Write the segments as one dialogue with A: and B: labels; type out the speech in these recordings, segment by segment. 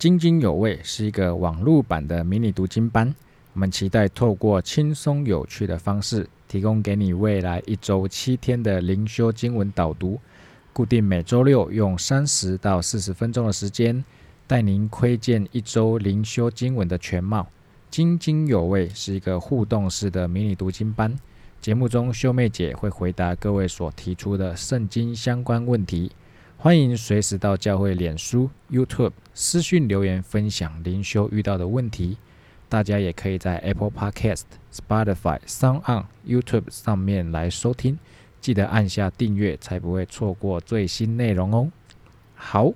A: 津津有味是一个网络版的迷你读经班，我们期待透过轻松有趣的方式，提供给你未来一周七天的灵修经文导读。固定每周六用三十到四十分钟的时间，带您窥见一周灵修经文的全貌。津津有味是一个互动式的迷你读经班，节目中秀妹姐会回答各位所提出的圣经相关问题。欢迎随时到教会脸书、YouTube 私讯留言分享灵修遇到的问题。大家也可以在 Apple Podcast、Spotify、Sound On、YouTube 上面来收听，记得按下订阅，才不会错过最新内容哦。好，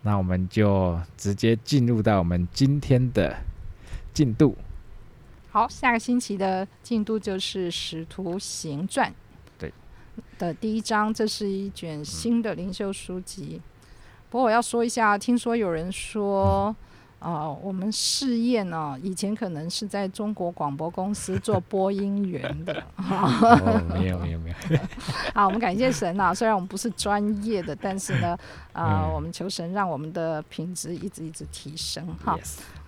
A: 那我们就直接进入到我们今天的进度。
B: 好，下个星期的进度就是《使徒行传》。的第一章，这是一卷新的灵修书籍。不过我要说一下，听说有人说，啊，我们试验呢，以前可能是在中国广播公司做播音员的。
A: 没有没有没有。
B: 好，我们感谢神啊！虽然我们不是专业的，但是呢，啊，我们求神让我们的品质一直一直提升哈。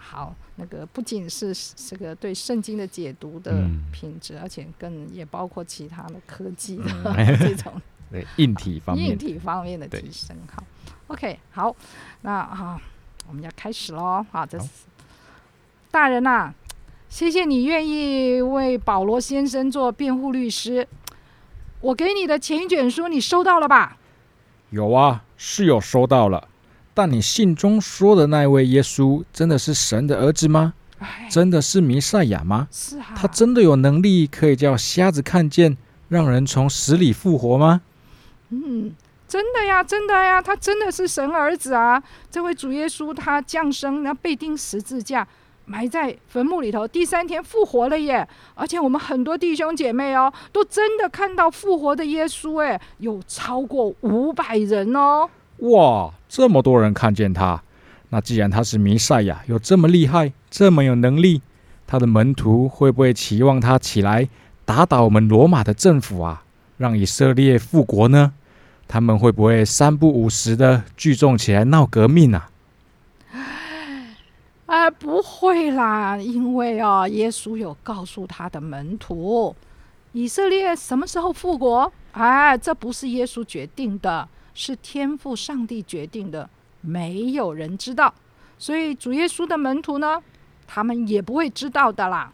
B: 好，那个不仅是这个对圣经的解读的品质，而且更也包括其他的科技的 这种
A: 对硬体方面
B: 硬体方面的提升。好，OK，好，那啊，我们要开始喽。好，这是大人呐，谢谢你愿意为保罗先生做辩护律师。我给你的前一卷书，你收到了吧？
A: 有啊，是有收到了。但你信中说的那位耶稣，真的是神的儿子吗？真的是弥赛亚吗？
B: 是啊。
A: 他真的有能力可以叫瞎子看见，让人从死里复活吗？
B: 嗯，真的呀，真的呀，他真的是神儿子啊！这位主耶稣他降生，那被钉十字架，埋在坟墓里头，第三天复活了耶！而且我们很多弟兄姐妹哦，都真的看到复活的耶稣，哎，有超过五百人哦。
A: 哇，这么多人看见他，那既然他是弥赛亚，有这么厉害，这么有能力，他的门徒会不会期望他起来打倒我们罗马的政府啊，让以色列复国呢？他们会不会三不五时的聚众起来闹革命啊？
B: 啊，不会啦，因为啊，耶稣有告诉他的门徒，以色列什么时候复国？哎，这不是耶稣决定的。是天赋上帝决定的，没有人知道，所以主耶稣的门徒呢，他们也不会知道的啦。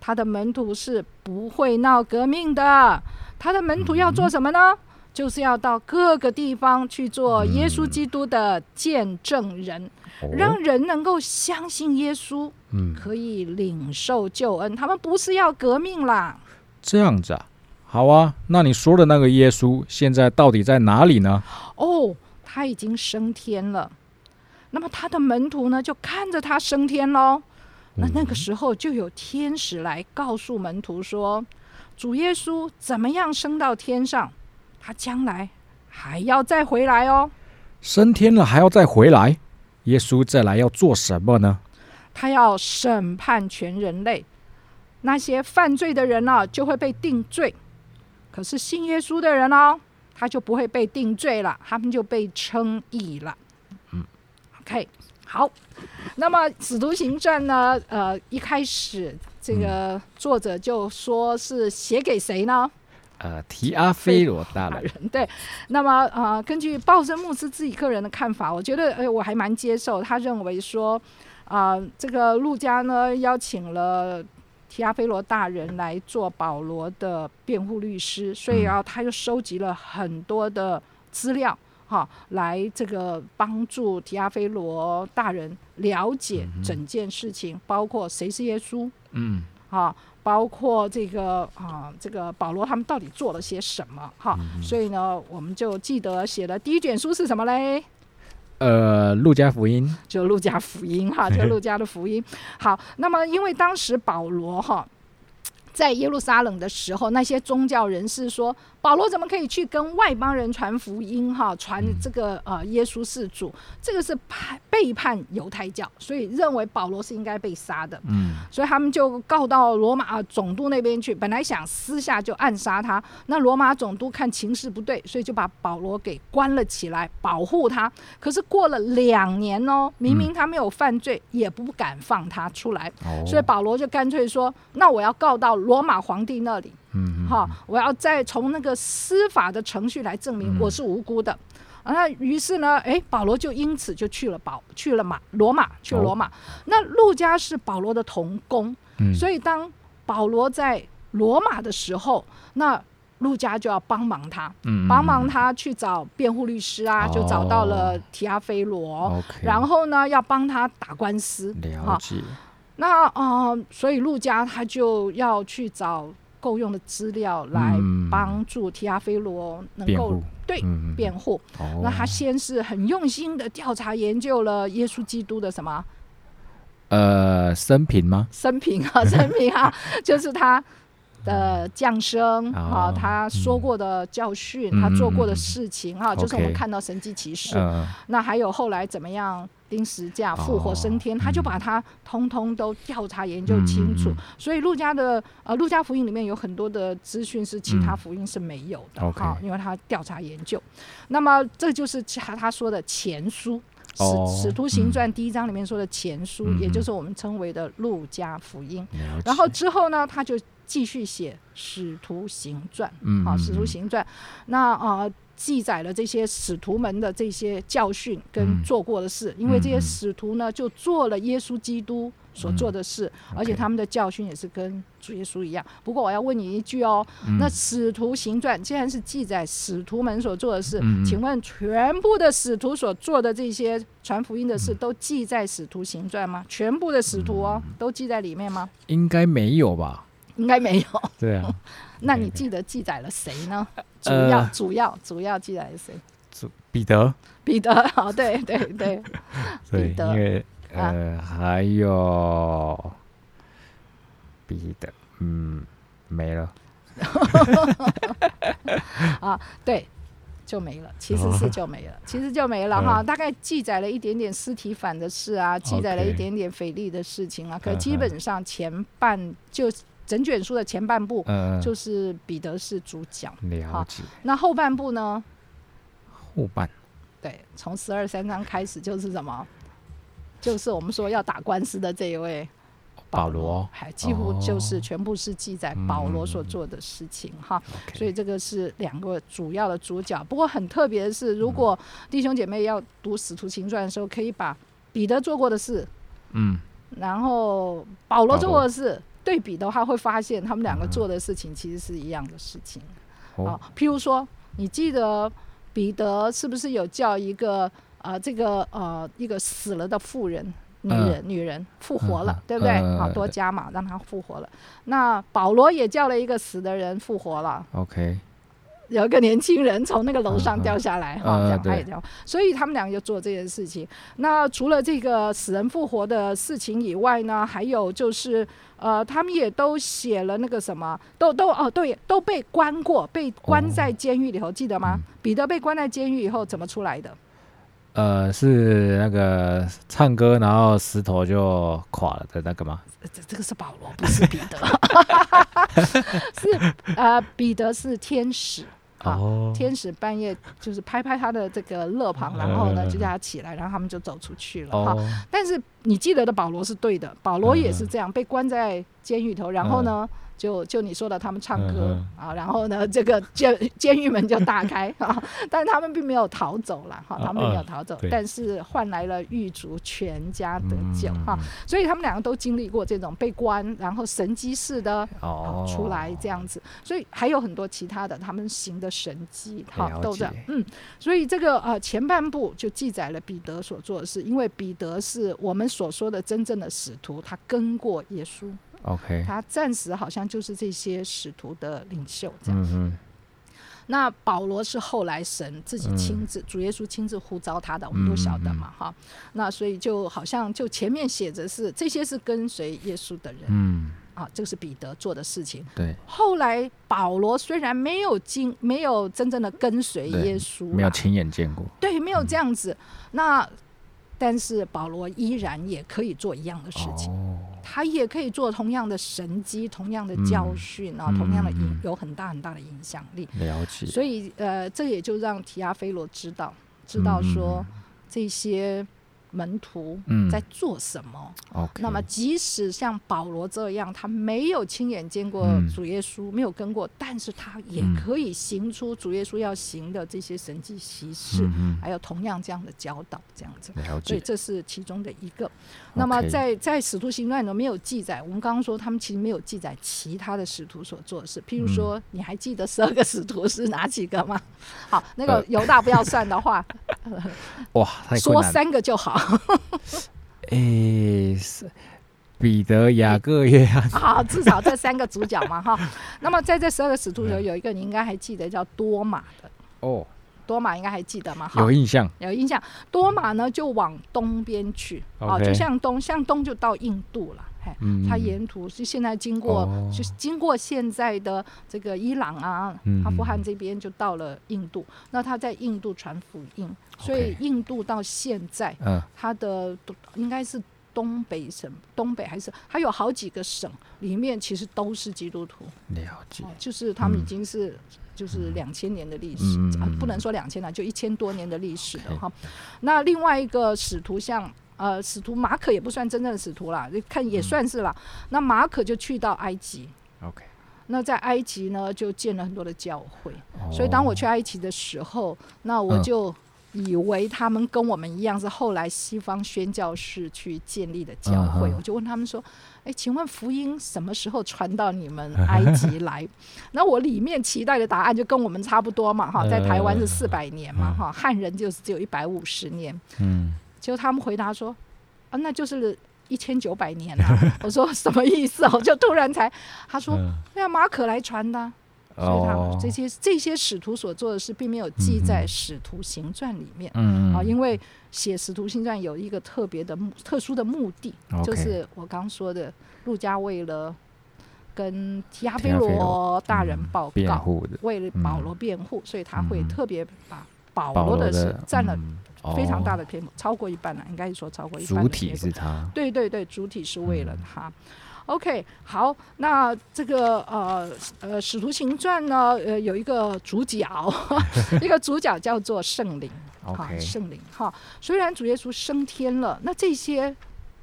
B: 他的门徒是不会闹革命的，他的门徒要做什么呢？就是要到各个地方去做耶稣基督的见证人，让人能够相信耶稣，可以领受救恩。他们不是要革命啦。
A: 这样子啊。好啊，那你说的那个耶稣现在到底在哪里呢？
B: 哦，他已经升天了。那么他的门徒呢，就看着他升天喽。那那个时候就有天使来告诉门徒说，主耶稣怎么样升到天上？他将来还要再回来哦。
A: 升天了还要再回来？耶稣再来要做什么呢？
B: 他要审判全人类，那些犯罪的人呢，就会被定罪。可是信耶稣的人哦，他就不会被定罪了，他们就被称义了。嗯，OK，好。那么《使徒行传》呢？呃，一开始这个作者就说是写给谁呢？
A: 呃，提阿非罗大人。
B: 对。那么呃，根据鲍森牧师自己个人的看法，我觉得哎，我还蛮接受。他认为说，啊，这个陆家呢邀请了。提阿菲罗大人来做保罗的辩护律师，所以啊，他就收集了很多的资料，哈，来这个帮助提阿菲罗大人了解整件事情，包括谁是耶稣，嗯，啊，包括这个啊，这个保罗他们到底做了些什么，哈，所以呢，我们就记得写的第一卷书是什么嘞？
A: 呃，路加福音
B: 就路加福音哈，就路加的福音。好，那么因为当时保罗哈在耶路撒冷的时候，那些宗教人士说保罗怎么可以去跟外邦人传福音？哈，传这个呃耶稣是主，这个是叛背叛犹太教，所以认为保罗是应该被杀的。
A: 嗯，
B: 所以他们就告到罗马总督那边去，本来想私下就暗杀他。那罗马总督看情势不对，所以就把保罗给关了起来，保护他。可是过了两年哦，明明他没有犯罪，也不敢放他出来。
A: 哦，
B: 所以保罗就干脆说：“那我要告到罗马皇帝那里。”
A: 嗯，
B: 哈，我要再从那个司法的程序来证明我是无辜的。啊，那于是呢，哎，保罗就因此就去了保去了马罗马，去了罗马。那路加是保罗的同工，
A: 嗯。
B: 所以当保罗在罗马的时候，那路加就要帮忙他，
A: 嗯
B: 帮忙他去找辩护律师啊，就找到了
A: 哦
B: 提阿菲罗。然后呢，要帮他打官司，
A: 了解，
B: 那啊、呃所以陆家他就要去找够用的资料来
A: 嗯。
B: 帮助提阿菲罗能够，对辩护。
A: 哦，
B: 那他先是很用心的调查研究了耶稣基督的什么？
A: 呃生平吗？
B: 生平啊，生平啊，就是他的降生啊，
A: 哦
B: 他说过的教训，
A: 嗯。
B: 他做过的事情啊，就是我们看到神迹奇事。
A: 嗯，
B: 那还有后来怎么样钉十架、复活升天，
A: 哦
B: 他就
A: 嗯
B: 把它通通都调查研究清楚。所以路加的呃路加福音里面有很多的资讯是其他
A: 嗯
B: 福音是没有的哈、因为他调查研究。那么这就是他他说的前书。使
A: 哦
B: 使徒行传第一章里面说的前书，
A: 嗯
B: 也就是我们称为的路加福音。然后之后呢，他就继续写使徒行传。啊，
A: 嗯嗯
B: 使徒
A: 嗯
B: 行传，那啊、记载了这些使徒们的这些教训跟
A: 嗯
B: 做过的事，因为这些使徒呢就做了耶稣基督所做的事，而且他们的教训也是跟主耶稣一样。不过我要问你一句哦，那
A: 嗯
B: 使徒行传既然是记载使徒们所做的事，请问全部的使徒所做的这些传福音的事都记在使徒行传吗？全部的使徒哦
A: 嗯
B: 都记在里面吗？
A: 应该没有吧？
B: 应该没有。
A: 对啊，
B: 那你记得记载了谁呢？主
A: 呃
B: 要、主要主要记载了谁？
A: 主彼得，
B: 彼得，哦，对对对，
A: 对，
B: 彼得
A: 因为呃还有彼得，嗯，没了，
B: 啊，对，就没了，其实是就没了，其实就没了哈。
A: 嗯
B: 大概记载了一点点尸体反的事啊，记载了一点点腓力的事情啊，可
A: 嗯
B: 基本上前半就整卷书的前半部
A: 嗯，
B: 就是彼得是主角，
A: 了解
B: 那后半部呢？
A: 后半，
B: 对，从十二三章开始就是什么？就是我们说要打官司的这一位
A: 保罗
B: 还几乎就是
A: 哦
B: 全部是记载保罗所做的事情哈。所以这个是两个主要的主角。不过很特别的是，如果弟兄姐妹要读《使徒行传》的时候，可以把彼得做过的事，
A: 嗯，
B: 然后保罗做过的事对比的话，会发现他们两个
A: 嗯
B: 做的事情其实是一样的事情。
A: 哦
B: 啊，譬如说，你记得彼得是不是有叫一个呃这个呃一个死了的妇人？女人，女人复活了，
A: 嗯
B: 对不对？
A: 嗯
B: 好多加嘛，让她复活了。那保罗也叫了一个死的人复活了
A: ，，OK，
B: 有一个年轻人从那个楼上掉下来，哈、
A: 嗯
B: 这样他
A: 对
B: 也这样，所以他们两个就做这件事情。那除了这个死人复活的事情以外呢，还有就是呃，他们也都写了那个什么，都都哦对，都被关过，被关
A: 哦
B: 在监狱里头，记得吗
A: 嗯？
B: 彼得被关在监狱以后怎么出来的？
A: 呃，是那个唱歌，然后石头就垮了的那个吗？
B: 呃这这个是保罗，不是彼得，是呃，彼得是天使。啊
A: 哦，
B: 天使半夜就是拍拍他的这个肋旁，然后呢
A: 嗯
B: 就叫他起来，然后他们就走出去了哈。
A: 哦，
B: 但是你记得的保罗是对的，保罗也是这样被关在监狱头，然后呢，就就你说的他们唱歌
A: 嗯
B: 啊，然后呢，这个监监狱门就大开 啊，但是他们并没有逃走了哈，他们并没有逃走
A: 对，
B: 但是换来了狱卒全家得救哈
A: 嗯，
B: 所以他们两个都经历过这种被关，然后神机式的出来这样子，所以还有很多其他的他们行的神迹，哈，
A: 了
B: 都这样，嗯，所以这个呃前半部就记载了彼得所做的事，因为彼得是我们所说的真正的使徒，他跟过耶稣，
A: OK，
B: 他暂时好像就是这些使徒的领袖这样。
A: 嗯，
B: 那保罗是后来神自己亲自，主耶稣亲自呼召他的，我们都晓得嘛，哈。那所以就好像就前面写着是这些是跟随耶稣的人，
A: 嗯，
B: 啊，这个是彼得做的事情。
A: 对，
B: 后来保罗虽然没有经没有真正的跟随耶稣，
A: 没有亲眼见过。
B: 对，没有这样子。那但是保罗依然也可以做一样的事情，
A: 哦，
B: 他也可以做同样的神机、同样的教训啊，
A: 嗯
B: 同样的影有很大很大的影响力。
A: 了解。
B: 所以呃，这也就让提亚菲罗知道，知道说这些门徒
A: 嗯
B: 在做什么。那么，即使像保罗这样，他没有亲眼见过
A: 嗯
B: 主耶稣，没有跟过，但是他也
A: 嗯
B: 可以行出主耶稣要行的这些神迹奇事，
A: 嗯
B: 还有同样这样的教导，这样子。所以。这是其中的一个。那么在在使徒行传里没有记载，我们刚刚说他们其实没有记载其他的使徒所做的事。譬如说，你还记得十二个使徒是哪几个吗？好，那个
A: 呃
B: 犹大不要算的话，
A: 哇，
B: 说。三个就好。
A: 诶，是彼得、雅各、约翰。
B: 好，至少这三个主角嘛，哈。那么在这十二个使徒里头，有一个你应该还记得叫多马的，
A: 哦，
B: 多马应该还记得吗，
A: 有。印象。
B: 有印象，多马呢就往东边去，哦，就向东，向东就到印度了，嘿，
A: 嗯，
B: 它沿途是现在经过，
A: 哦
B: 就是经过现在的这个伊朗啊、
A: 嗯
B: 阿富汗这边，就到了印度。那他在印度传福音，所以印度到现在，
A: 嗯
B: 它的应该是东北省，东北还是还有好几个省里面其实都是基督徒，
A: 了解
B: 哦。就是他们已
A: 嗯
B: 经是。就是两千年的历史、不能说两千了，就一千多年的历史了哈。那另外一个使徒像呃使徒马可也不算真正的使徒啦，看也算是啦。那马可就去到埃及
A: ，OK，
B: 那在埃及呢就建了很多的教会，
A: 哦。
B: 所以当我去埃及的时候，那我
A: 嗯。
B: 就以为他们跟我们一样是后来西方宣教士去建立的教会，
A: 嗯
B: 我就问他们说：“哎，请问福音什么时候传到你们埃及来？” 那我里面期待的答案就跟我们差不多嘛，哈，在台湾是四百年嘛，哈，汉人就是只有一百五十年。
A: 嗯，
B: 结果他们回答说：“啊，那就是一千九百年啊！”我说：“什么意思？”我就突然才他说
A: 嗯：“
B: 对啊，马可来传的。啊、所以他这些这些使徒所做的事，并没有记在《使徒行传》里面。
A: 嗯
B: 啊，因为写《使徒行传》有一个特别的目、特殊的目的就是我刚说的，陆家为了跟提亚
A: 提
B: 菲
A: 罗。
B: 罗大人
A: 嗯
B: 报告，为了保罗辩护，所以他会
A: 嗯。
B: 特别把保
A: 保罗
B: 罗的事占了
A: 嗯
B: 非常大
A: 哦
B: 的篇幅，超过一半了，应该是说超过一半
A: 主体是他。
B: 对对对，主体是为了
A: 嗯
B: 他。OK，好，那这个呃呃《使徒行传》呢，呃有一个主角，一个主角叫做圣灵，哈
A: OK，
B: 圣灵哈。虽然主耶稣升天了，那这些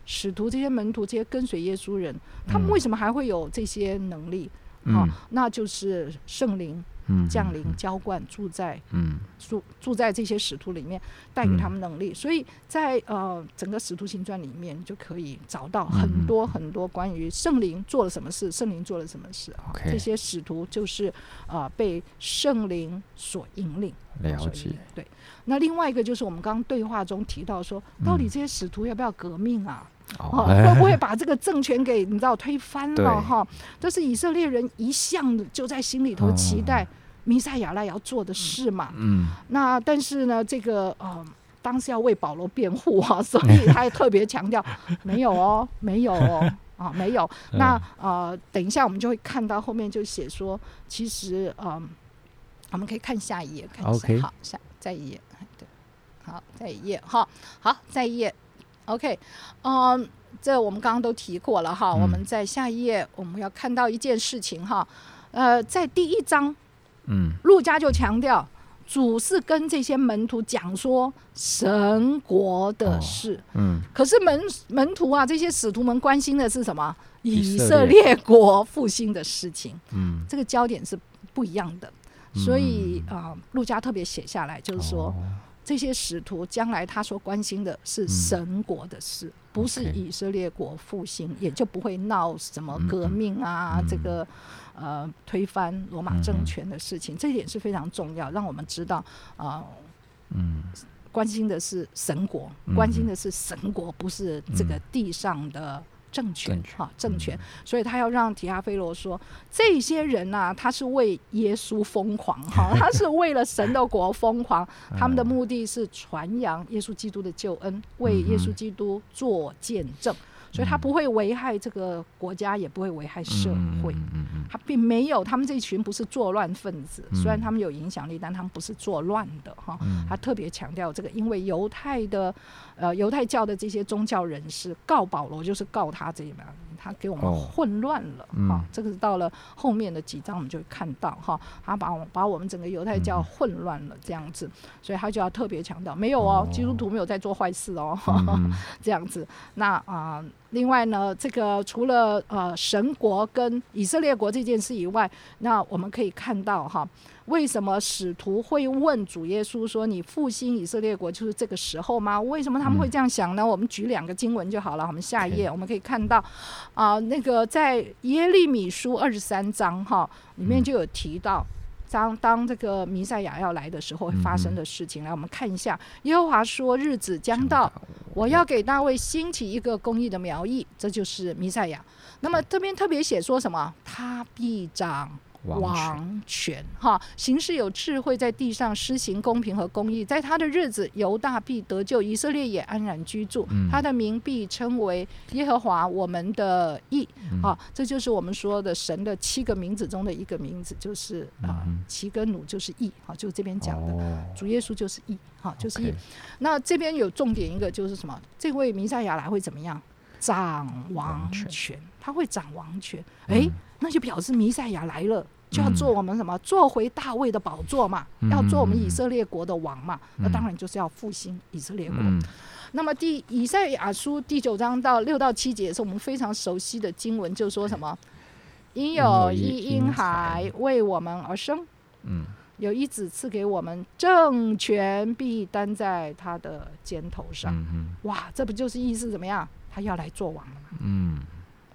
B: 使徒、这些门徒、这些跟随耶稣人，他们
A: 嗯
B: 为什么还会有这些能力？哈、
A: 嗯
B: 那就是圣灵
A: 嗯
B: 降临、浇灌，住在
A: 嗯
B: 住住在这些使徒里面，带给他
A: 嗯
B: 们能力。所以在呃整个使徒行传里面，就可以找到
A: 嗯
B: 很多很多关于圣灵做了什么事，圣灵做了什么事。这些使徒就是呃被圣灵所引领。
A: 了解。
B: 对，那另外一个就是我们刚刚对话中提到说，到底
A: 嗯
B: 这些使徒要不要革命啊？会不会把这个政权给你知道推翻了哈？这是以色列人一向就在心里头期待弥赛亚来要做的事嘛。
A: 嗯。
B: 那但是呢，这个呃，当时要为保罗辩护啊，所以他也特别强调，没有哦，没有哦。啊，没有。那呃，等一下我们就会看到后面就写说，其实嗯、我们可以看下一页，看一下。好，下再一页，哎对，好，再一页，哈，好，再一页，OK，嗯，这我们刚刚都提过了哈，我们
A: 嗯
B: 在下一页我们要看到一件事情哈，呃，在第一章
A: 嗯。
B: 路加就强调，主是跟这些门徒讲说神国的
A: 哦
B: 事。
A: 嗯。
B: 可是门门徒啊，这些使徒们关心的是什么？以
A: 以色
B: 色列国复兴的事情，
A: 嗯，
B: 这个焦点是不一样的。所以啊、呃路加特别写下来，就是说、
A: 哦
B: 这些使徒将来他所关心的是神国的事，不是以色列国复兴，也就不会闹什么革命啊，这个呃推翻罗马政权的事情，这一点是非常重要，让我们知道啊。呃
A: 嗯。
B: 关心的是神国，
A: 嗯。
B: 关心的是神国，不是这个地上的政权哈、政权。
A: 嗯
B: 所以他要让提阿菲罗说，这些人呐、他是为耶稣疯狂哈，他是为了神的国疯狂，他们的目的是传扬耶稣基督的救恩，为耶稣基督做见证。所以他不会危害这个国家，也不会危害社会。
A: 嗯
B: 他并没有，他们这一群不是作乱分子，
A: 嗯
B: 虽然他们有影响力，但他们不是作乱的哈。
A: 嗯
B: 他特别强调这个，因为犹太的呃犹太教的这些宗教人士告保罗，就是告他这一门，他给我们
A: 哦
B: 混乱了哈、
A: 嗯
B: 这个是到了后面的几章我们就会看到哈，他把我把我们整个犹太教
A: 嗯
B: 混乱了这样子，所以他就要特别强调，没有哦，
A: 哦
B: 基督徒没有在做坏事哦。这样子。那啊、另外呢，这个除了呃神国跟以色列国这件事以外，那我们可以看到哈，为什么使徒会问主耶稣说：“你复兴以色列国就是这个时候吗？”为什么他们会这样想呢？我们举两个经文就好了。我们下一页我们可以看到啊、那个在耶利米书二十三章哈里面就有提到。当当这个弥赛亚要来的时候会发生的事情，来我们看一下。耶和华说：“日子将到，我要给大卫兴起一个公义的苗裔，这就是弥赛亚。那么这边特别写说什么？他必掌
A: 王权，
B: 哈，行事有智慧，在地上施行公平和公义。在他的日子，犹大必得救，以色列也安然居住。
A: 嗯
B: 他的名必称为耶和华我们的义。
A: 嗯
B: 啊，这就是我们说的神的七个名字中的一个名字，就是啊
A: 嗯哼，
B: 齐跟努就是义，好，就是这边讲的。
A: 哦
B: 主耶稣就是义，好，就是义。那这边有重点一个就是什么？这位弥赛亚来会怎么样？掌王
A: 权，
B: 他会掌王权。诶，
A: 嗯
B: 那就表示弥赛亚来了。就要做我们什么？做回大卫的宝座嘛，
A: 嗯
B: 要做我们以色列国的王嘛。
A: 嗯
B: 那当然就是要复兴以色列国。
A: 嗯
B: 那么第以赛亚书第九章到六到七节是我们非常熟悉的经文，就说什么？因有一婴孩为我们而生，
A: 嗯
B: 有一子赐给我们，政权必担在他的肩头上。
A: 嗯嗯
B: 哇，这不就是意思怎么样？他要来做王了吗？
A: 嗯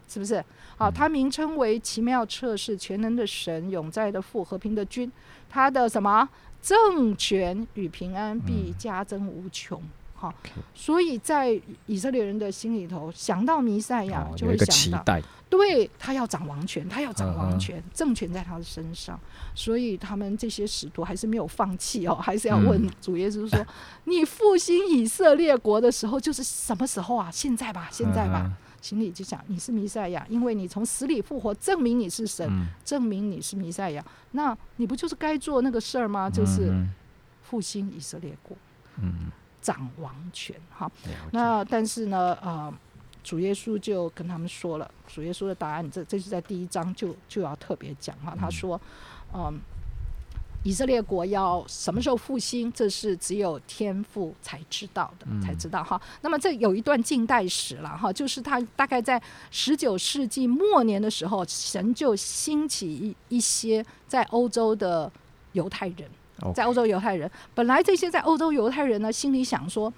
B: 是不是？好，他名称为奇妙测试全能的神，永在的父，和平的君。他的什么政权与平安必加增无穷。好所以在以色列人的心里头，想到弥赛亚
A: 哦，
B: 就会想到，
A: 待，
B: 对他要掌王权，他要掌王权，政权在他的身上，所以他们这些使徒还是没有放弃哦，还是要问
A: 嗯
B: 主耶稣说：“ 你复兴以色列国的时候，就是什么时候啊？现在吧，现在吧。
A: 嗯
B: 心里就想你是弥赛亚，因为你从死里复活，证明你是神，
A: 嗯
B: 证明你是弥赛亚。那你不就是该做那个事儿吗？就是
A: 嗯
B: 复兴以色列国，
A: 嗯，
B: 掌王权。哈，那但是呢，呃，主耶稣就跟他们说了，主耶稣的答案，这这是在第一章就就要特别讲哈。他说，嗯。以色列国要什么时候复兴？这是只有天父才知道的，
A: 嗯
B: 才知道哈。那么这有一段近代史了哈，就是他大概在十九世纪末年的时候，神就兴起一一些在欧洲的犹太人，在欧洲犹太人，本来这些在欧洲犹太人呢，心里想说，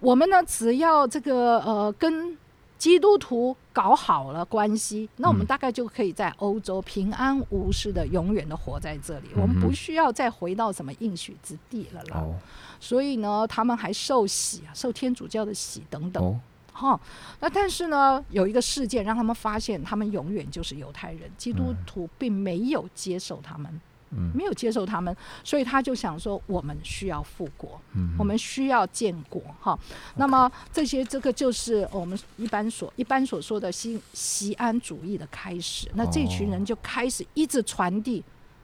B: 我们呢只要这个呃跟基督徒搞好了关系，那我们
A: 嗯
B: 大概就可以在欧洲平安无事的永远的活在这里，
A: 嗯
B: 我们不需要再回到什么应许之地了啦。
A: 哦
B: 所以呢，他们还受洗啊，受天主教的洗等等。
A: 哦
B: 哈，那但是呢，有一个事件让他们发现，他们永远就是犹太人，基督
A: 嗯
B: 徒并没有接受他们，
A: 嗯
B: 没有接受他们，所以他就想说，我们需要复国，
A: 嗯
B: 我们需要建国，哈。那么这些这个就是我们一般所一般所说的西西安主义的开始。那这群人就开始一直传递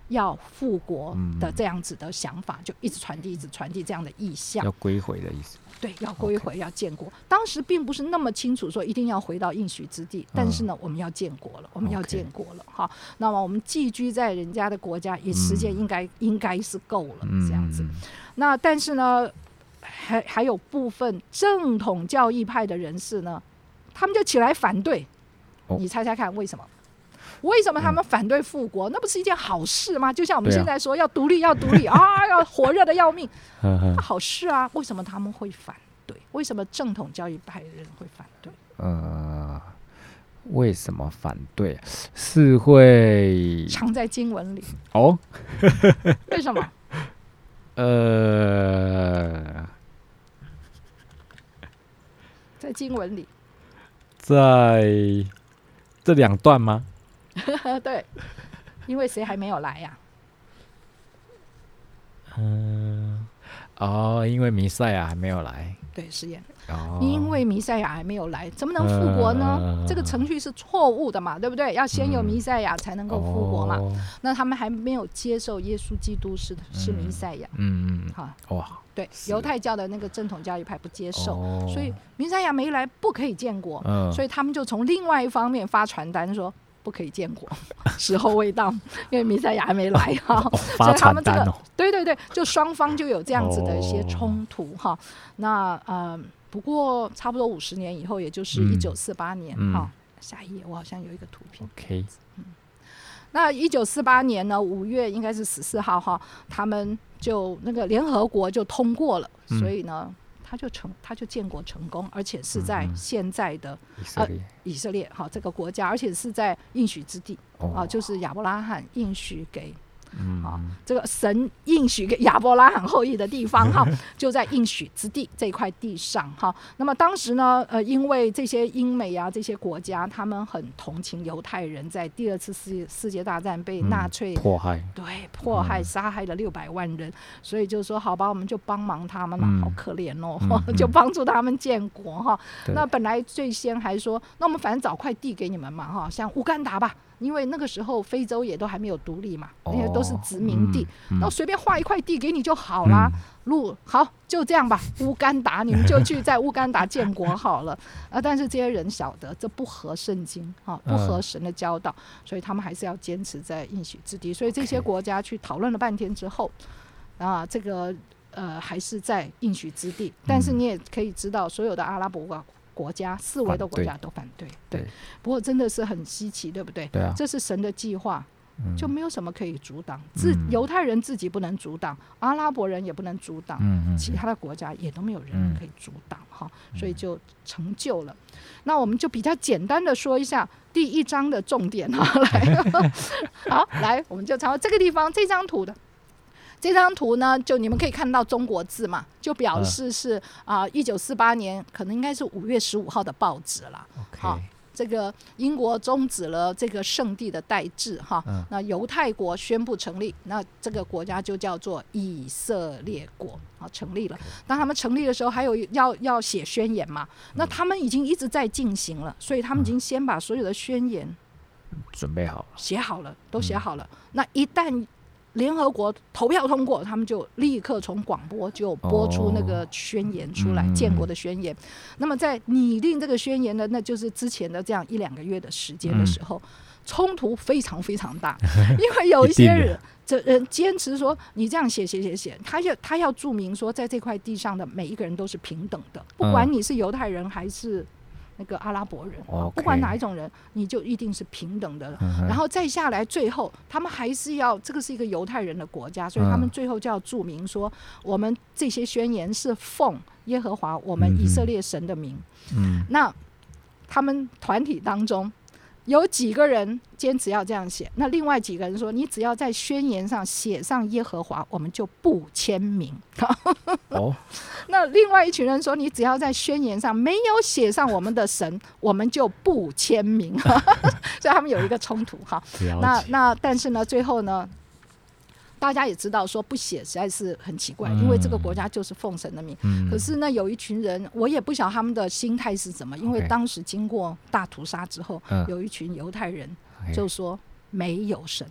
B: 要复国的
A: 嗯
B: 这样子的想法，就一直传递，一直传递这样的意向
A: 要。归回的意思，
B: 对，要归回，要建国。当时并不是那么清楚说一定要回到应许之地，但是呢，我们要建国了，我们要建国了哈。那么我们寄居在人家的国家，也时间
A: 嗯
B: 应该、应该是够了
A: 嗯
B: 这样子。
A: 嗯
B: 那但是呢，还还有部分正统教义派的人士呢，他们就起来反对。
A: 哦
B: 你猜猜看为什么？为什么他们反对复国？那不是一件好事吗？就像我们现在说要独立，要独立啊，要火热的要命，那好事啊。为什么他们会反对？为什么正统教义派的人会反对？
A: 呃，为什么反对？是会
B: 藏在经文里，
A: 哦，
B: 为什么？
A: 呃，
B: 在经文里，
A: 在这两段吗？
B: 对，因为谁还没有来呀、
A: 嗯、哦，因为弥赛亚还没有来。
B: 对，实验，
A: 哦，
B: 因为弥赛亚还没有来，怎么能复国呢？
A: 嗯
B: 这个程序是错误的嘛，对不对？要先有弥赛亚才能够复国嘛。
A: 哦。
B: 那他们还没有接受耶稣基督是是弥赛亚，
A: 嗯嗯
B: 哈，
A: 嗯，哇，
B: 对，犹太教的那个正统教义派不接受，
A: 哦。
B: 所以弥赛亚没来不可以建国，
A: 嗯，
B: 所以他们就从另外一方面发传单说不可以建国，时候未到，因为弥赛亚还没来哈。
A: 哦 发
B: 他们这个对对对，就双方就有这样子的一些
A: 哦
B: 冲突哈。那呃，不过差不多五十年以后，也就是
A: 嗯
B: 一九四八年
A: 嗯
B: 哈。下一页，我好像有一个图片。
A: OK，
B: 那一九四八年呢，五月应该是十四号哈，他们就那个联合国就通过了，
A: 嗯
B: 所以呢，他就成他就建国成功，而且是在现在的
A: 以色列，
B: 以色列哈这个国家，而且是在应许之地啊，
A: 哦，
B: 就是亚伯拉罕应许给
A: 嗯
B: 啊这个神应许给亚伯拉罕后裔的地方哈，就在应许之地这块地上哈。那么当时呢，呃，因为这些英美啊这些国家，他们很同情犹太人，在第二次世界世界大战被
A: 嗯
B: 纳粹、
A: 迫害，
B: 对迫害
A: 嗯
B: 杀害了六百万人，所以就说好吧，我们就帮忙他们了，
A: 嗯
B: 好可怜哦，就帮助他们建国哈。那本来最先还说，那我们反正找块地给你们嘛哈，像乌干达吧。因为那个时候非洲也都还没有独立嘛，那些都是殖民地，
A: 嗯，
B: 那我随便划一块地给你就好啦。路好就这样吧，乌干达你们就去在乌干达建国好了。啊，但是这些人晓得这不合圣经啊，不合神的教导，所以他们还是要坚持在应许之地。所以这些国家去讨论了半天之后，啊，这个呃还是在应许之地。但是
A: 嗯
B: 你也可以知道，所有的阿拉伯国国家四围的国家都反对。对
A: 对，
B: 不过真的是很稀奇，对不对？
A: 对啊，
B: 这是神的计划。
A: 嗯
B: 就没有什么可以阻挡，自
A: 嗯
B: 犹太人自己不能阻挡，阿拉伯人也不能阻挡，其他的国家也都没有人
A: 嗯
B: 可以阻挡哈，所以就成就了。那我们就比较简单的说一下第一章的重点哈，来，好，来，我们就朝这个地方这张图的。这张图呢，就你们可以看到中国字嘛，就表示是啊，一九四八年可能应该是五月十五号的报纸了。好这个英国终止了这个圣地的代治哈，
A: 嗯。
B: 那犹太国宣布成立，那这个国家就叫做以色列国，啊成立了。当他们成立的时候，还有要要写宣言嘛，那他们已经一直在进行了，所以他们已经先把所有的宣言
A: 准备好了，
B: 写好了，都写好了。那一旦联合国投票通过，他们就立刻从广播就播出那个宣言出来，
A: 嗯
B: 建国的宣言。那么在拟定这个宣言的，那就是之前的这样一两个月的时间的时候，冲突非常非常大，因为有一些人。这人坚持说，你这样写写写写，他要他要注明说，在这块地上的每一个人都是平等的，不管
A: 嗯
B: 你是犹太人还是那个阿拉伯人，不管哪一种人，你就一定是平等的了。
A: 嗯
B: 然后再下来，最后他们还是要，这个是一个犹太人的国家，所以他们
A: 嗯
B: 最后就要注明说，我们这些宣言是奉耶和华我们以色列神的名。
A: 嗯
B: 那他们团体当中有几个人坚持要这样写，那另外几个人说，你只要在宣言上写上耶和华，我们就不签名。
A: 哦，
B: 那另外一群人说，你只要在宣言上没有写上我们的神，我们就不签名。所以他们有一个冲突哈。那那但是呢，最后呢，大家也知道说不写实在是很奇怪，
A: 嗯。
B: 因为这个国家就是奉神的名。
A: 嗯。
B: 可是呢，有一群人，我也不晓得他们的心态是什么，因为当时经过大屠杀之后，
A: 嗯。
B: 有一群犹太人就说没有神，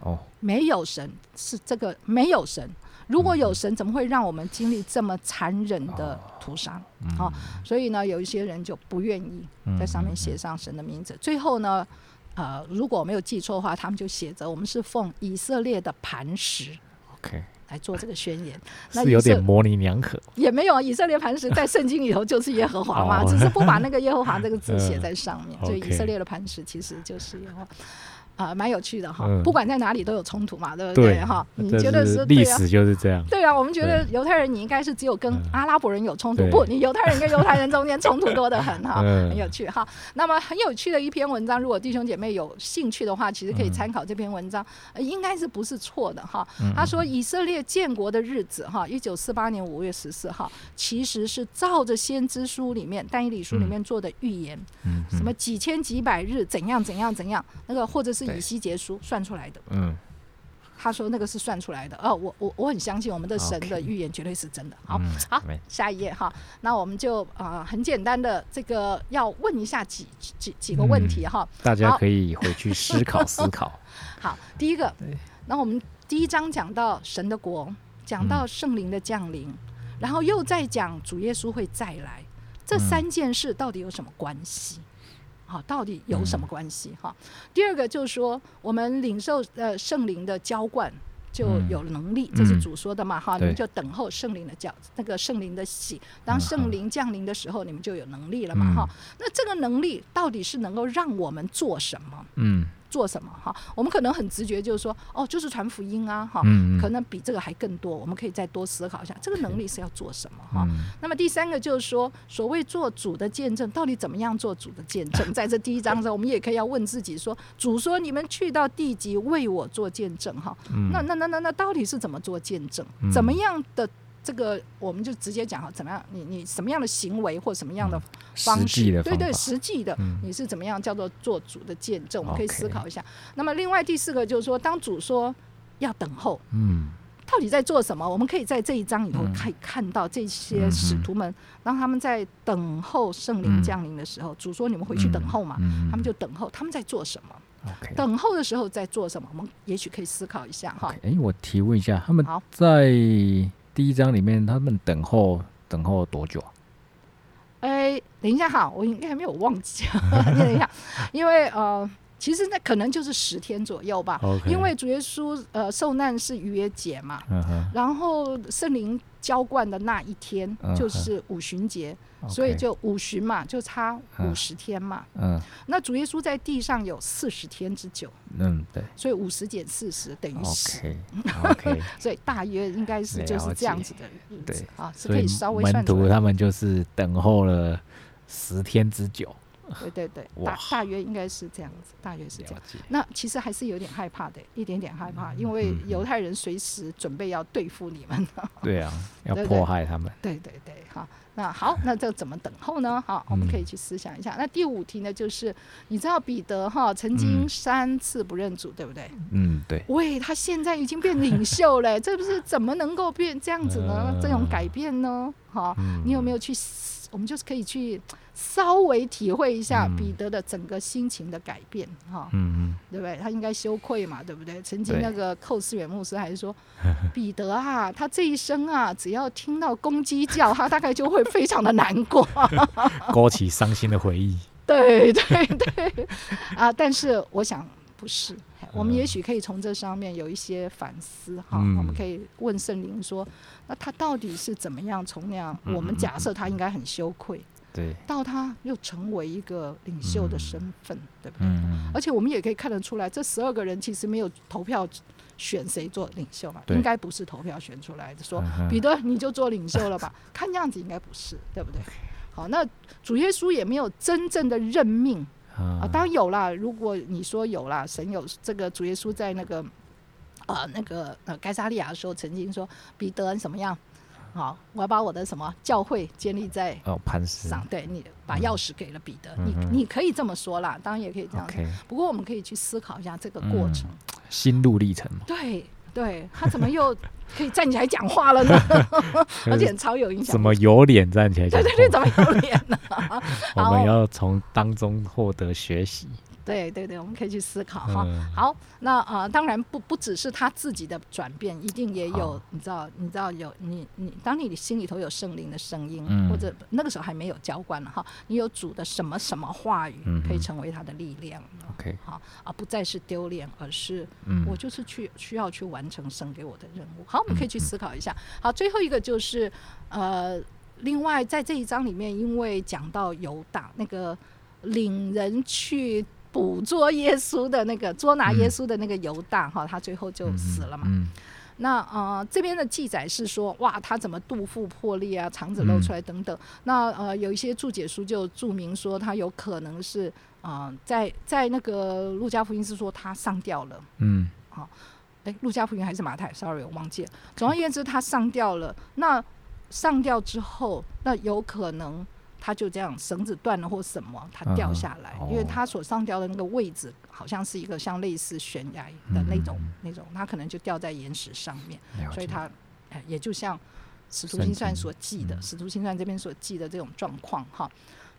A: 哦，
B: 没有神是这个没有神。如果
A: 嗯
B: 有神，怎么会让我们经历这么残忍的
A: 哦。
B: 屠杀？
A: 嗯。
B: 好所以呢，有一些人就不愿意在上面写上神的名字。最后呢，呃，如果我没有记错的话，他们就写着我们是奉以色列的磐石
A: OK，
B: 来做这个宣言。那
A: 是有点模棱两可，
B: 也没有啊，以色列磐石在圣经里头就是耶和华嘛，
A: 哦
B: 只是不把那个耶和华这个字写在 上面，
A: 嗯
B: 所以以色列的磐石其实就是耶和华。啊，蛮有趣的哈，
A: 嗯
B: 不管在哪里都有冲突嘛，对不
A: 对
B: 哈？你觉得
A: 是？历史就是这样，
B: 对啊，我们觉得犹太人你应该是只有跟
A: 嗯
B: 阿拉伯人有冲突，不，你犹太人跟犹太人中间冲突多得很哈，
A: 嗯
B: 很有趣哈。那么很有趣的一篇文章，如果弟兄姐妹有兴趣的话，其实可以
A: 嗯
B: 参考这篇文章，呃应该是不是错的哈。
A: 嗯
B: 他说以色列建国的日子哈，一九四八年五月十四号，其实是照着先知书里面但以理书里面做的预言，
A: 嗯
B: 什么几千几百日怎样怎样怎样，那个或者是
A: 对
B: 以西结书算出来的。
A: 嗯
B: 他说那个是算出来的。哦，我我我很相信我们的神的预言绝对是真的。好，
A: 嗯
B: 好下一页哈，那我们就啊、呃很简单的这个要问一下几几几个问题哈。
A: 大家可以回去思考 思考。
B: 好，第一个，那我们第一章讲到神的国，讲到圣灵的降临，然后又在讲主耶稣会再来，这
A: 嗯
B: 三件事到底有什么关系？好，到底有什么关系？哈，第二个就是说，我们领受呃圣灵的浇灌。就有能力，这是主说的嘛哈，你们就等候圣灵的教，那个圣灵的喜。当
A: 嗯
B: 圣灵降临的时候，你们就有能力了嘛
A: 嗯
B: 哈。那这个能力到底是能够让我们做什么？
A: 嗯
B: 做什么哈？我们可能很直觉就是说，哦，就是传福音啊哈。
A: 嗯，
B: 可能比这个还更多，我们可以再多思考一下，这个能力是要做什么哈？
A: 嗯
B: 那么第三个就是说，所谓做主的见证，到底怎么样做主的见证？在这第一章上，我们也可以要问自己说，主说你们去到地极为我做见证哈，
A: 嗯
B: 那那那那那到底是怎么做见证？
A: 嗯
B: 怎么样的这个，我们就直接讲哈，怎么样？你你什么样的行为或什么样的方式？对对，实际的，
A: 嗯
B: 你是怎么样叫做做主的见证？我们可以思考一下。那么另外第四个就是说，当主说要等候，
A: 嗯
B: 到底在做什么？我们可以在这一章里头
A: 嗯
B: 可以看到这些使徒们，当他们在等候圣灵
A: 嗯
B: 降临的时候，主说你们回去等候嘛，
A: 嗯
B: 他们就等候，他们在做什么等候的时候在做什么？我们也许可以思考一下哈。
A: 哎，我提问一下，他们
B: 好
A: 在第一章里面，他们等候等候多久啊？
B: 哎，等一下哈，我应该还没有忘记，等一下，因为呃，其实那可能就是十天左右吧。因为主耶稣呃受难是逾越节嘛，然后圣灵浇灌的那一天
A: 嗯
B: 就是五旬节，所以就五旬嘛，就差五
A: 嗯
B: 十天嘛。
A: 嗯。
B: 那主耶稣在地上有四十天之久，
A: 嗯对。
B: 所以五十减四十等于十
A: ，OK
B: 所以大约应该是就是这样子的日子。啊，是可以稍微算出来。
A: 徒他们就是等候了十天之久。
B: 对对对，大大约应该是这样子，大约是这样那其实还是有点害怕的，一点点害怕，因为犹太人随时准备要对付你们。
A: 对啊，要迫害他们。
B: 对对对，好，那好，那这怎么等候呢？好，我们可以去思想一下。那第五题呢，就是你知道彼得哈曾经
A: 嗯
B: 三次不认主，对不对？
A: 嗯，对，
B: 喂，他现在已经变领袖了，这不是怎么能够变这样子呢？这种改变呢？哈，
A: 嗯
B: 你有没有去思？我们就是可以去稍微体会一下
A: 嗯
B: 彼得的整个心情的改变，哈，
A: 嗯嗯
B: 对不对？他应该羞愧嘛，对不对？曾经那个寇斯远牧师还说，彼得啊，他这一生啊，只要听到公鸡叫，他大概就会非常的难过。
A: 嗯，勾起伤心的回忆。
B: 对对对，啊，但是我想不是，我们也许可以从这上面有一些反思哈，
A: 嗯
B: 我们可以问圣灵说，那他到底是怎么样从那样，
A: 嗯
B: 我们假设他应该很羞愧，
A: 对，
B: 到他又成为一个领袖的身份，对不对？
A: 嗯
B: 而且我们也可以看得出来，这十二个人其实没有投票选谁做领袖嘛，应该不是投票选出来的，说
A: 嗯
B: 彼得你就做领袖了吧？看样子应该不是，对不对？好，那主耶稣也没有真正的任命啊，当然有啦。如果你说有啦，神有这个主耶稣在那个呃那个呃该撒利亚的时候，曾经说彼得你怎么样？好，我要把我的什么教会建立在
A: 哦，磐石
B: 上，对你把钥匙给了彼得，你你可以这么说啦，当然也可以这样说。不过我们可以去思考一下这个过程。
A: 心路历程嘛，
B: 对对，他怎么又可以站起来讲话了呢？而且超有影响
A: 怎。么有脸站起来讲
B: 对对对，怎么有脸呢？
A: 我们要从当中获得学习。
B: 对对对，我们可以去思考哈。
A: 嗯
B: 好，那呃，当然不不只是他自己的转变，一定也有，你知道，你知道有你你，当你心里头有圣灵的声音，
A: 嗯
B: 或者那个时候还没有浇灌了哈，你有主的什么什么话语，
A: 嗯
B: 可以成为他的力量。
A: OK，
B: 好，而不再是丢脸，而是
A: 嗯，
B: 我就是去需要去完成神给我的任务。好，我们可以去思考一下。好，最后一个就是呃，另外在这一章里面，因为讲到犹大那个领人去捕捉耶稣的那个捉拿耶稣的那个犹大哈，他最后就死了嘛。
A: 嗯
B: 那呃，这边的记载是说，哇，他怎么肚腹破裂啊，肠子露出来等等。那呃，有一些注解书就注明说，他有可能是啊、呃在在那个路加福音是说他上吊了。
A: 嗯好
B: 哎，路加福音还是马太？Sorry，我忘记了。总而言之，他上吊了。那上吊之后，那有可能他就这样绳子断了或什么，他掉下来，因为他所上吊的那个位置好像是一个像类似悬崖的那种、
A: 嗯
B: 那种，他可能就掉在岩石上面，所以他呃也就像使徒
A: 圣
B: 行传所记的，
A: 嗯。
B: 使徒行传这边所记的这种状况哈。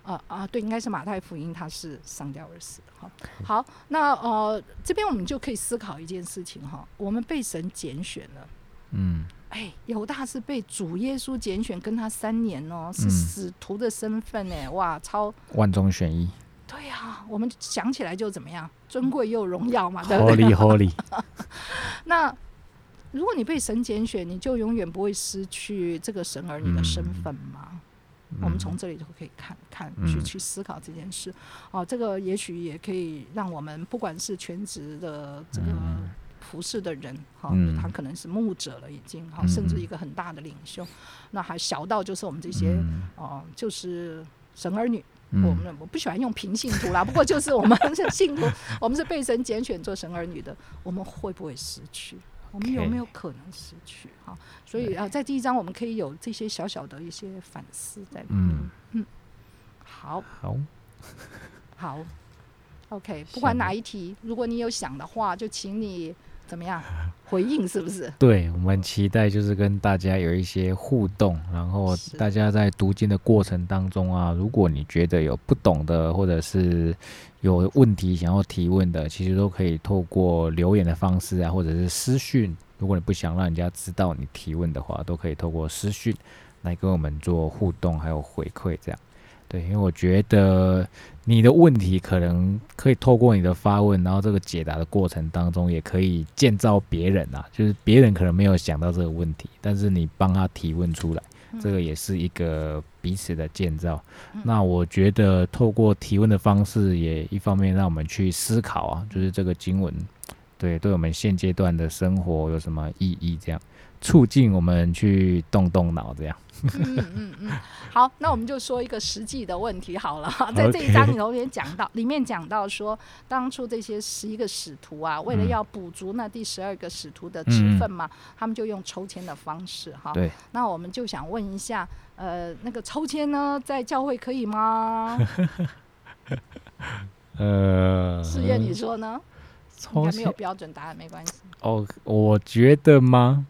B: 啊啊，对，应该是马太福音，他是上吊而死的哈。好，那呃，这边我们就可以思考一件事情哈，我们被神拣选了，
A: 嗯
B: 哎，犹大是被主耶稣拣选，跟他三年哦，是
A: 嗯
B: 使徒的身份哎，哇，超
A: 万中选一
B: 对呀、我们想起来就怎么样，尊贵又荣耀嘛，对不对
A: ？，Holy Holy，
B: 那如果你被神拣选，你就永远不会失去这个神儿女的身份吗？我们从这里就可以看看去
A: 嗯
B: 去思考这件事。哦，这个也许也可以让我们不管是全职的这个
A: 嗯
B: 服侍的人，哈、
A: 嗯。
B: 他可能是牧者了已经，哈、
A: 嗯
B: 甚至一个很大的领袖，那还小到就是我们这些
A: 嗯。
B: 哦、就是神儿女。
A: 嗯。
B: 我们我不喜欢用平信徒啦，不过就是我们 是信徒，我们是被神拣选做神儿女的，我们会不会失去？我们有没有可能失去？哈，所以啊，在第一章我们可以有这些小小的一些反思在里面。
A: 嗯。
B: 嗯，好，
A: 好，
B: 好，OK，不管哪一题，如果你有想的话，就请你怎么样回应，是不是？
A: 对我们期待就是跟大家有一些互动，然后大家在读经的过程当中啊，如果你觉得有不懂的，或者是有问题想要提问的，其实都可以透过留言的方式啊，或者是私讯。如果你不想让人家知道你提问的话，都可以透过私讯来跟我们做互动，还有回馈这样。对，因为我觉得你的问题可能可以透过你的发问，然后这个解答的过程当中，也可以建造别人啊，就是别人可能没有想到这个问题，但是你帮他提问出来，这个也是一个彼此的建造。
B: 嗯
A: 那我觉得透过提问的方式，也一方面让我们去思考啊，就是这个经文对对我们现阶段的生活有什么意义，这样促进我们去动动脑，这样。
B: 嗯嗯嗯，好，那我们就说一个实际的问题好了。在这一章里头也讲到，里面讲到说，当初这些十一个使徒啊，为了
A: 嗯
B: 要补足那第十二个使徒的职分嘛，他们就用抽签的方式哈。
A: 对，
B: 那我们就想问一下，呃，那个抽签呢，在教会可以吗？
A: 呃，
B: 试验你说呢？应该没有标准答案，没关系。
A: 哦，我觉得吗？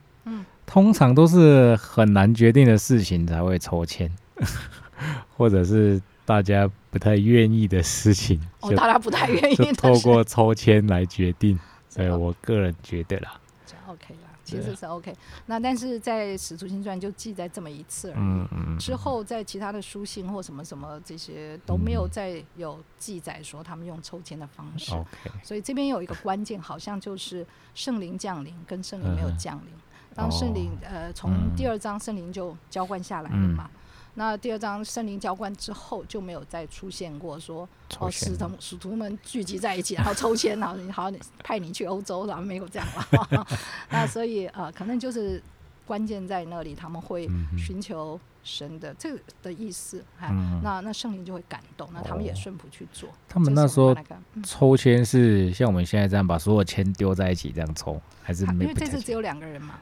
B: 嗯，
A: 通常都是很难决定的事情才会抽签，或者是大家不太愿意的事情，
B: 哦，大家不太愿意
A: 透过抽签来决定。所
B: 以
A: 我个人觉得啦，
B: 这 OK 啦，其实是 OK。那但是在《使徒行传》就记载这么一次而已。
A: 嗯嗯，
B: 之后在其他的书信或什么什么这些都没有
A: 嗯
B: 再有记载说他们用抽签的方式
A: ，OK，
B: 所以这边有一个关键，好像就是圣灵降临跟圣灵没有
A: 嗯
B: 降临。当圣灵呃从
A: 嗯。
B: 第二章圣灵就浇灌下来了嘛，那第二章圣灵浇灌之后就没有再出现过说哦使徒使徒们聚集在一起，然后抽签，然后你好你派你去欧洲，然后没有这样了。那所以呃可能就是关键在那里，他们会寻求神的这个的意思，哎，
A: 嗯。
B: 那那圣灵就会感动，那他们也
A: 哦。
B: 顺服去做。
A: 他们那时候抽签是像我们现在这样把所有签丢在一起这样抽，还是
B: 啊因为这次只有两个人嘛，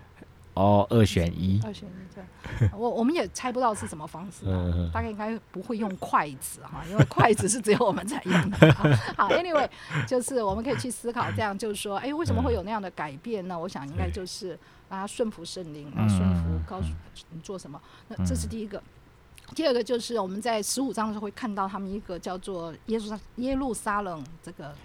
A: 哦二选一？
B: 二选一对。我我们也猜不到是什么方式、大概应该不会用筷子哈，因为筷子是只有我们才用的。好好，anyway，就是我们可以去思考，这样就是说，哎，为什么会有那样的改变呢？我想应该就是啊，顺服圣灵，啊，顺服
A: 嗯
B: 告诉你做什么。那这是第一个。第二个就是我们在十五章的时候会看到他们一个叫做耶路撒耶路撒冷这个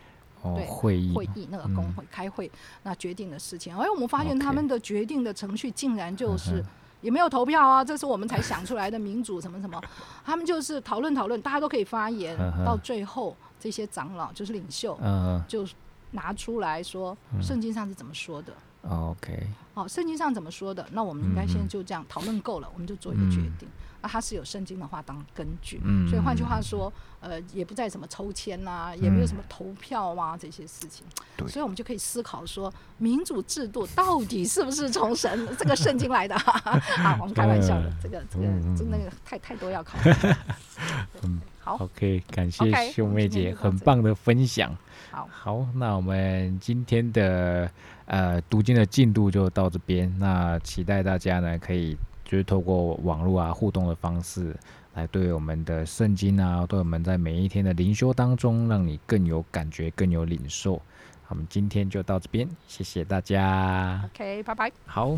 A: 哦
B: 对
A: 会议。
B: 会议那个工会开会，那决定的事情。哎，我们发现他们的决定的程序竟然就是
A: 嗯
B: 也没有投票啊，这是我们才想出来的民主什么什么，他们就是讨论讨论，大家都可以发言
A: 嗯，
B: 到最后这些长老就是领袖
A: 嗯
B: 就拿出来说
A: 嗯。
B: 圣经上是怎么说的。
A: 哦，OK，
B: 好，圣经上怎么说的？那我们应该
A: 嗯
B: 先就这样讨论够了，我们就做一个决定。那它是有圣经的话当根据，
A: 嗯
B: 所以换句话说，呃，也不再什么抽签呐、也没有什么投票啊、这些事情。
A: 对
B: 所以我们就可以思考说，民主制度到底是不是从神这个圣经来的？啊，我们开玩笑的，这个这个真那个太太多要考虑了。
A: 嗯
B: 好
A: ，OK，感谢秀妹姐很棒的分享。
B: 好，
A: 好，那我们今天的呃读经的进度就到这边。那期待大家呢可以就是透过网络啊互动的方式，来对我们的圣经啊，对我们在每一天的灵修当中，让你更有感觉，更有领受。我们今天就到这边，谢谢大家。
B: OK，拜拜。
A: 好。